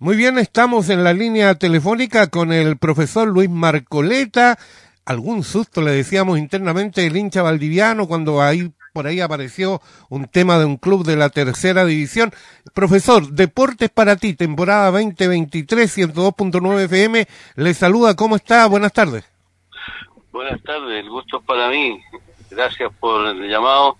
Muy bien, estamos en la línea telefónica con el profesor Luis Marcoleta. Algún susto le decíamos internamente el hincha valdiviano cuando ahí por ahí apareció un tema de un club de la tercera división. Profesor, Deportes para ti, temporada 2023, 102.9 FM. Le saluda, ¿cómo está? Buenas tardes. Buenas tardes, el gusto es para mí. Gracias por el llamado.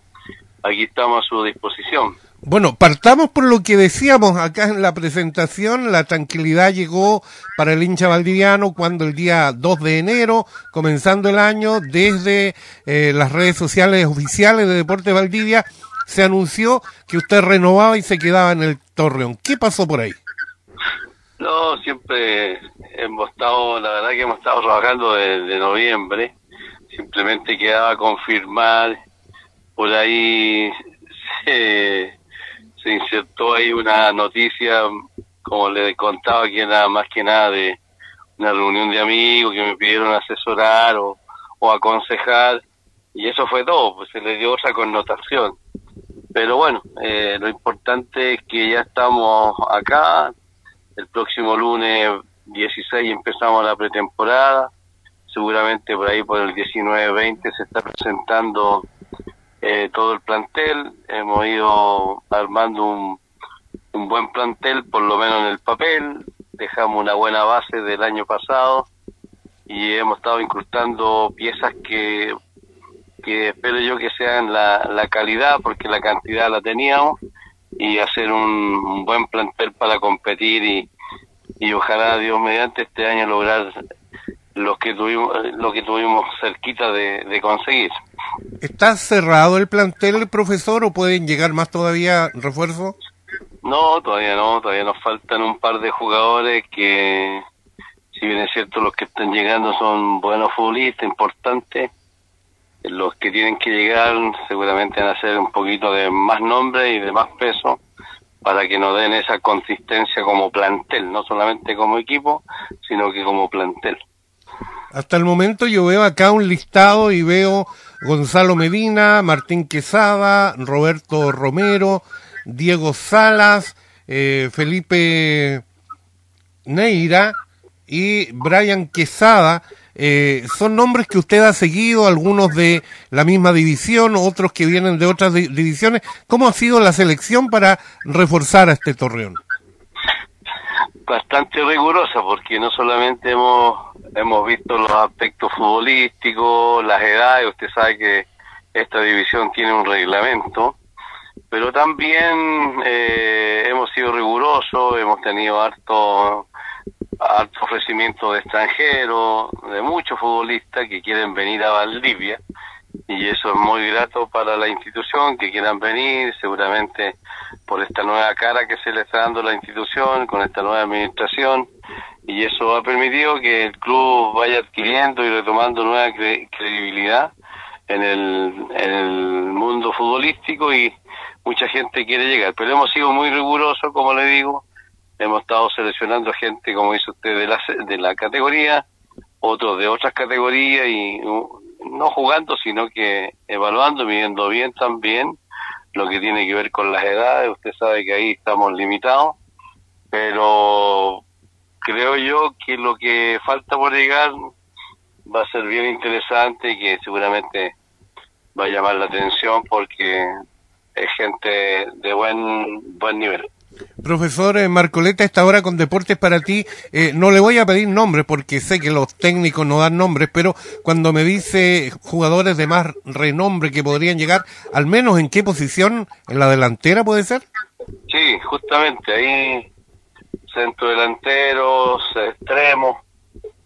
Aquí estamos a su disposición. Bueno, partamos por lo que decíamos acá en la presentación. La tranquilidad llegó para el hincha valdiviano cuando el día 2 de enero, comenzando el año, desde eh, las redes sociales oficiales de Deporte Valdivia, se anunció que usted renovaba y se quedaba en el Torreón. ¿Qué pasó por ahí? No, siempre hemos estado, la verdad que hemos estado trabajando desde noviembre. Simplemente quedaba confirmar por ahí. Se, se insertó ahí una noticia, como le contaba, que era más que nada de una reunión de amigos que me pidieron asesorar o, aconsejar, y eso fue todo, pues se le dio otra connotación. Pero bueno, eh, lo importante es que ya estamos acá, el próximo lunes 16 empezamos la pretemporada, seguramente por ahí por el 19-20 se está presentando eh, todo el plantel, hemos ido armando un, un buen plantel, por lo menos en el papel, dejamos una buena base del año pasado y hemos estado incrustando piezas que, que espero yo que sean la, la calidad, porque la cantidad la teníamos, y hacer un, buen plantel para competir y, y ojalá Dios mediante este año lograr lo que tuvimos, lo que tuvimos cerquita de conseguir. ¿Está cerrado el plantel, el profesor, o pueden llegar más todavía refuerzos? No, todavía no, todavía nos faltan un par de jugadores que, si bien es cierto, los que están llegando son buenos futbolistas, importantes. Los que tienen que llegar seguramente van a ser un poquito de más nombre y de más peso para que nos den esa consistencia como plantel, no solamente como equipo, sino que como plantel. Hasta el momento yo veo acá un listado y veo Gonzalo Medina, Martín Quesada, Roberto Romero, Diego Salas, eh, Felipe Neira y Brian Quesada. Eh, son nombres que usted ha seguido, algunos de la misma división, otros que vienen de otras divisiones. ¿Cómo ha sido la selección para reforzar a este torreón? Bastante rigurosa, porque no solamente hemos hemos visto los aspectos futbolísticos, las edades, usted sabe que esta división tiene un reglamento, pero también eh, hemos sido rigurosos, hemos tenido harto, harto ofrecimiento de extranjeros, de muchos futbolistas que quieren venir a Valdivia, y eso es muy grato para la institución, que quieran venir, seguramente por esta nueva cara que se le está dando la institución, con esta nueva administración, y eso ha permitido que el club vaya adquiriendo y retomando nueva credibilidad en el, en el mundo futbolístico y mucha gente quiere llegar. Pero hemos sido muy rigurosos, como le digo, hemos estado seleccionando gente, como dice usted, de la, de la categoría, otros de otras categorías y no jugando, sino que evaluando, midiendo bien también lo que tiene que ver con las edades. Usted sabe que ahí estamos limitados, pero creo yo que lo que falta por llegar va a ser bien interesante y que seguramente va a llamar la atención porque es gente de buen buen nivel. Profesor eh, Marcoleta, esta hora con Deportes para ti, eh, no le voy a pedir nombres porque sé que los técnicos no dan nombres, pero cuando me dice jugadores de más renombre que podrían llegar, al menos en qué posición, en la delantera puede ser? Sí, justamente ahí centro delanteros, extremos,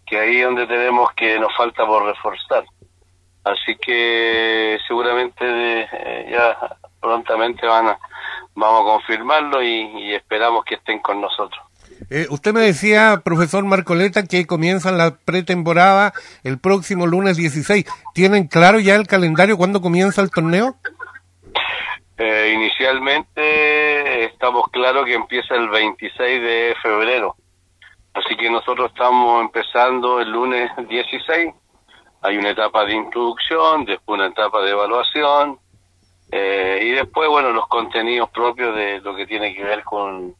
que ahí es donde tenemos que nos falta por reforzar. Así que seguramente eh, ya prontamente van a, vamos a confirmarlo y, esperamos que estén con nosotros. Eh, usted me decía, profesor Marcoleta, que comienzan la pretemporada el próximo lunes 16. ¿Tienen claro ya el calendario cuándo comienza el torneo? Eh, inicialmente estamos claros que empieza el 26 de febrero. Así que nosotros estamos empezando el lunes 16. Hay una etapa de introducción, después una etapa de evaluación eh, y después, bueno, los contenidos propios de lo que tiene que ver con,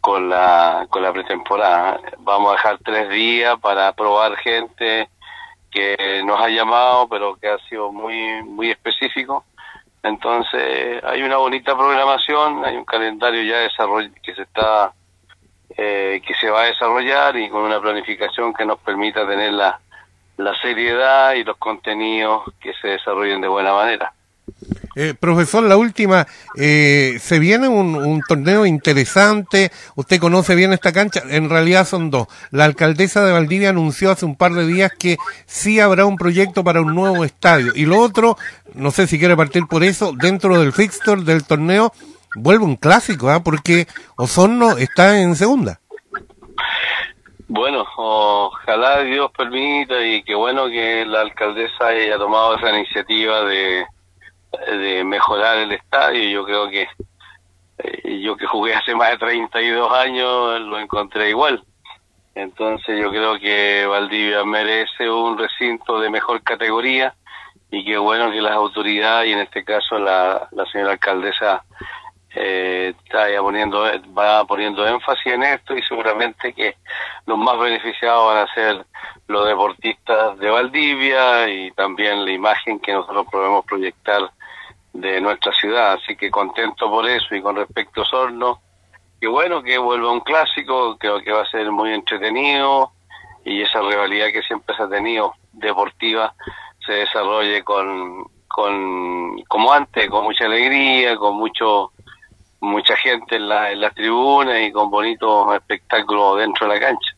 con la, con la pretemporada. Vamos a dejar tres días para probar gente que nos ha llamado, pero que ha sido muy, muy específico. Entonces, hay una bonita programación, hay un calendario ya que se está, eh, que se va a desarrollar y con una planificación que nos permita tener la, la seriedad y los contenidos que se desarrollen de buena manera. Eh, profesor, la última, eh, se viene un, torneo interesante, usted conoce bien esta cancha, en realidad son dos. La alcaldesa de Valdivia anunció hace un par de días que sí habrá un proyecto para un nuevo estadio. Y lo otro, no sé si quiere partir por eso, dentro del fixture del torneo, vuelve un clásico, ¿ah? porque Osorno está en segunda. Bueno, ojalá Dios permita y qué bueno que la alcaldesa haya tomado esa iniciativa de de mejorar el estadio. Yo creo que eh, yo que jugué hace más de 32 años lo encontré igual. Entonces yo creo que Valdivia merece un recinto de mejor categoría y qué bueno que las autoridades y en este caso la, la señora alcaldesa eh, está ya poniendo va poniendo énfasis en esto y seguramente que los más beneficiados van a ser los deportistas de Valdivia y también la imagen que nosotros podemos proyectar de nuestra ciudad, así que contento por eso y con respecto a Sorno, que bueno que vuelva un clásico, creo que va a ser muy entretenido y esa rivalidad que siempre se ha tenido deportiva se desarrolle con, con como antes, con mucha alegría, con mucho mucha gente en la, en las tribunas y con bonitos espectáculos dentro de la cancha.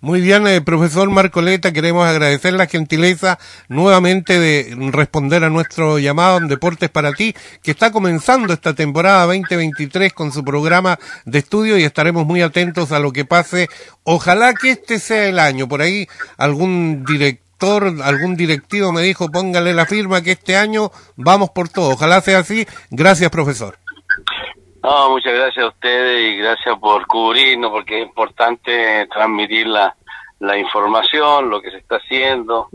Muy bien, eh, profesor Marcoleta, queremos agradecer la gentileza nuevamente de responder a nuestro llamado en Deportes para ti, que está comenzando esta temporada 2023 con su programa de estudio y estaremos muy atentos a lo que pase. Ojalá que este sea el año. Por ahí algún director, algún directivo me dijo, póngale la firma que este año vamos por todo. Ojalá sea así. Gracias, profesor. No, muchas gracias a ustedes y gracias por cubrirnos, porque es importante transmitir la, la información, lo que se está haciendo.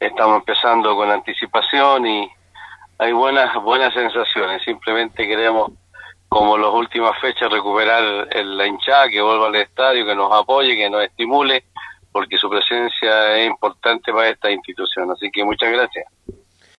Estamos empezando con anticipación y hay buenas buenas sensaciones. Simplemente queremos, como las últimas fechas, recuperar la hinchada, que vuelva al estadio, que nos apoye, que nos estimule, porque su presencia es importante para esta institución. Así que muchas gracias.